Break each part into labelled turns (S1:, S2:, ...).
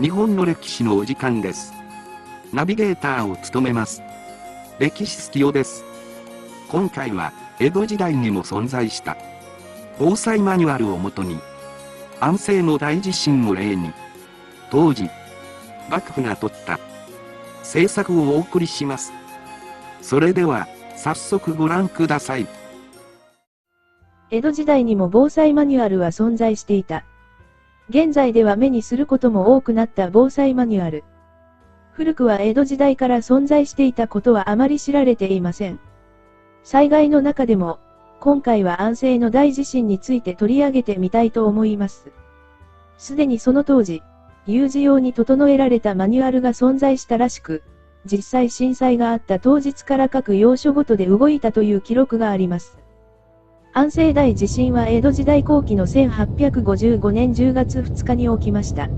S1: 日本の歴史のお時間です。ナビゲーターを務めます。歴史好きよです。今回は、江戸時代にも存在した、防災マニュアルをもとに、安政の大地震を例に、当時、幕府が取った、政策をお送りします。それでは、早速ご覧ください。
S2: 江戸時代にも防災マニュアルは存在していた。現在では目にすることも多くなった防災マニュアル。古くは江戸時代から存在していたことはあまり知られていません。災害の中でも、今回は安政の大地震について取り上げてみたいと思います。すでにその当時、有事用に整えられたマニュアルが存在したらしく、実際震災があった当日から各要所ごとで動いたという記録があります。安政大地震は江戸時代後期の1855年10月2日に起きました。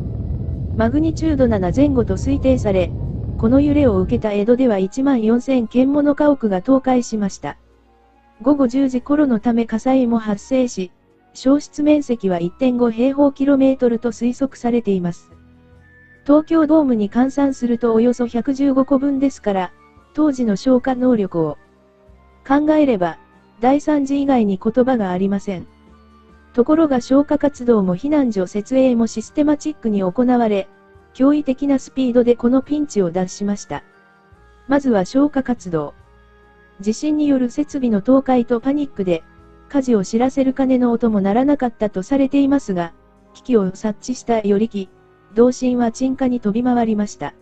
S2: マグニチュード7前後と推定され、この揺れを受けた江戸では1万4000軒もの家屋が倒壊しました。午後10時頃のため火災も発生し、焼失面積は1.5平方キロメートルと推測されています。東京ドームに換算するとおよそ115個分ですから、当時の消火能力を考えれば、第3次以外に言葉がありません。ところが消火活動も避難所設営もシステマチックに行われ、驚異的なスピードでこのピンチを脱しました。まずは消火活動。地震による設備の倒壊とパニックで、火事を知らせる鐘の音も鳴らなかったとされていますが、危機を察知した与力、同心は鎮火に飛び回りました。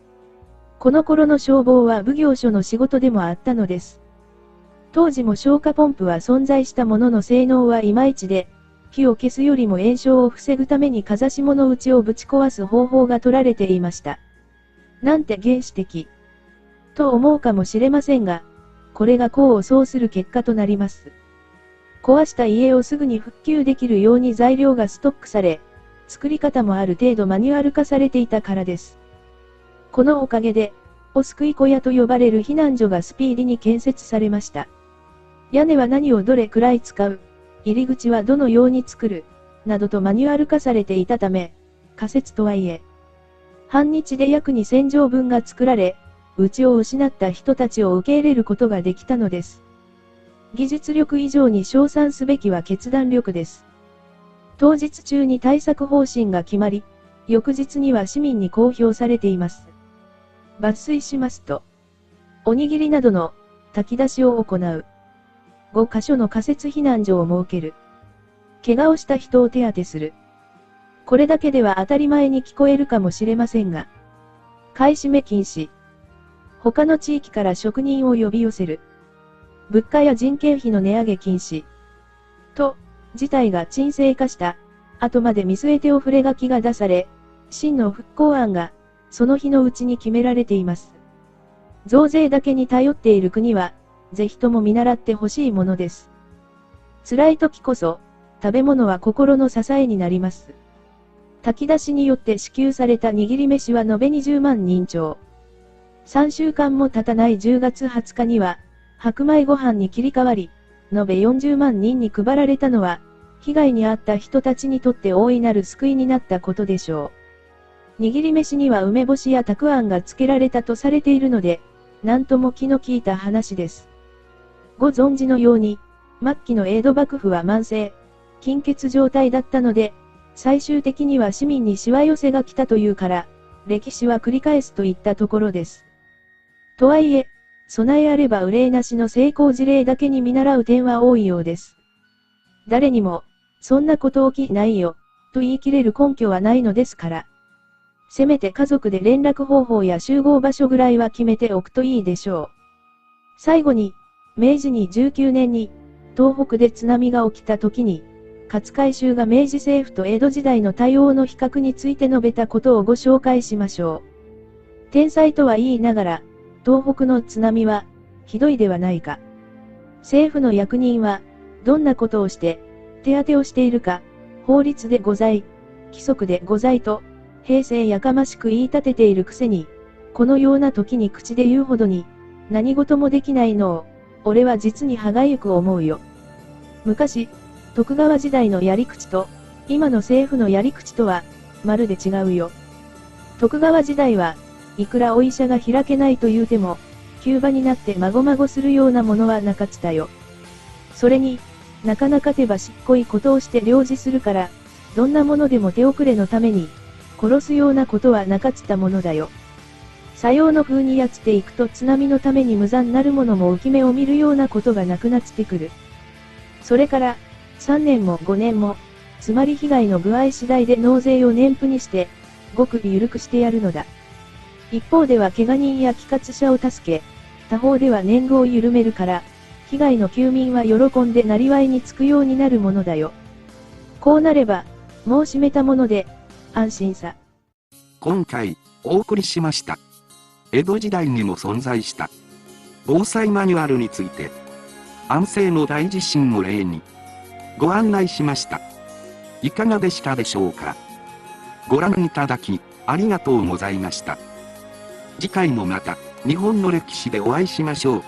S2: この頃の消防は奉行所の仕事でもあったのです。当時も消火ポンプは存在したものの性能はいまいちで、火を消すよりも炎症を防ぐために風下の内をぶち壊す方法が取られていました。なんて原始的。と思うかもしれませんが、これが功を奏する結果となります。壊した家をすぐに復旧できるように材料がストックされ、作り方もある程度マニュアル化されていたからです。このおかげで、お救い小屋と呼ばれる避難所がスピーディに建設されました。屋根は何をどれくらい使う、入り口はどのように作る、などとマニュアル化されていたため、仮説とはいえ、半日で約2000錠分が作られ、家を失った人たちを受け入れることができたのです。技術力以上に称賛すべきは決断力です。当日中に対策方針が決まり、翌日には市民に公表されています。抜粋しますと、おにぎりなどの炊き出しを行う。5箇所の仮設避難所を設ける。怪我をした人を手当てする。これだけでは当たり前に聞こえるかもしれませんが、買い占め禁止。他の地域から職人を呼び寄せる。物価や人件費の値上げ禁止。と、事態が沈静化した、後まで見据えてお触れ書きが出され、真の復興案が、その日のうちに決められています。増税だけに頼っている国は、ぜひとも見習ってほしいものです。辛い時こそ、食べ物は心の支えになります。炊き出しによって支給された握り飯は延べ20万人超。3週間も経たない10月20日には、白米ご飯に切り替わり、延べ40万人に配られたのは、被害に遭った人たちにとって大いなる救いになったことでしょう。握り飯には梅干しやたくあんが付けられたとされているので、なんとも気の利いた話です。ご存知のように、末期の江戸幕府は慢性、金欠状態だったので、最終的には市民にしわ寄せが来たというから、歴史は繰り返すといったところです。とはいえ、備えあれば憂いなしの成功事例だけに見習う点は多いようです。誰にも、そんなこと起きないよ、と言い切れる根拠はないのですから。せめて家族で連絡方法や集合場所ぐらいは決めておくといいでしょう。最後に、明治に19年に、東北で津波が起きた時に、勝海舟が明治政府と江戸時代の対応の比較について述べたことをご紹介しましょう。天才とは言いながら、東北の津波は、ひどいではないか。政府の役人は、どんなことをして、手当てをしているか、法律でござい、規則でございと、平成やかましく言い立てているくせに、このような時に口で言うほどに、何事もできないのを、俺は実に歯がゆく思うよ。昔、徳川時代のやり口と、今の政府のやり口とは、まるで違うよ。徳川時代は、いくらお医者が開けないと言うても、急場になってまごまごするようなものはなかったよ。それに、なかなか手ばしっこいことをして領事するから、どんなものでも手遅れのために、殺すようなことはなかったものだよ。さようの風にやっていくと津波のために無残なるものも浮き目を見るようなことがなくなってくる。それから、3年も5年も、つまり被害の具合次第で納税を年付にして、ごく緩くしてやるのだ。一方では怪我人や帰活者を助け、他方では年貢を緩めるから、被害の休民は喜んでなりわいにつくようになるものだよ。こうなれば、もう閉めたもので、安心さ。
S1: 今回、お送りしました。江戸時代にも存在した、防災マニュアルについて、安政の大地震を例に、ご案内しました。いかがでしたでしょうか？ご覧いただき、ありがとうございました。次回もまた、日本の歴史でお会いしましょう。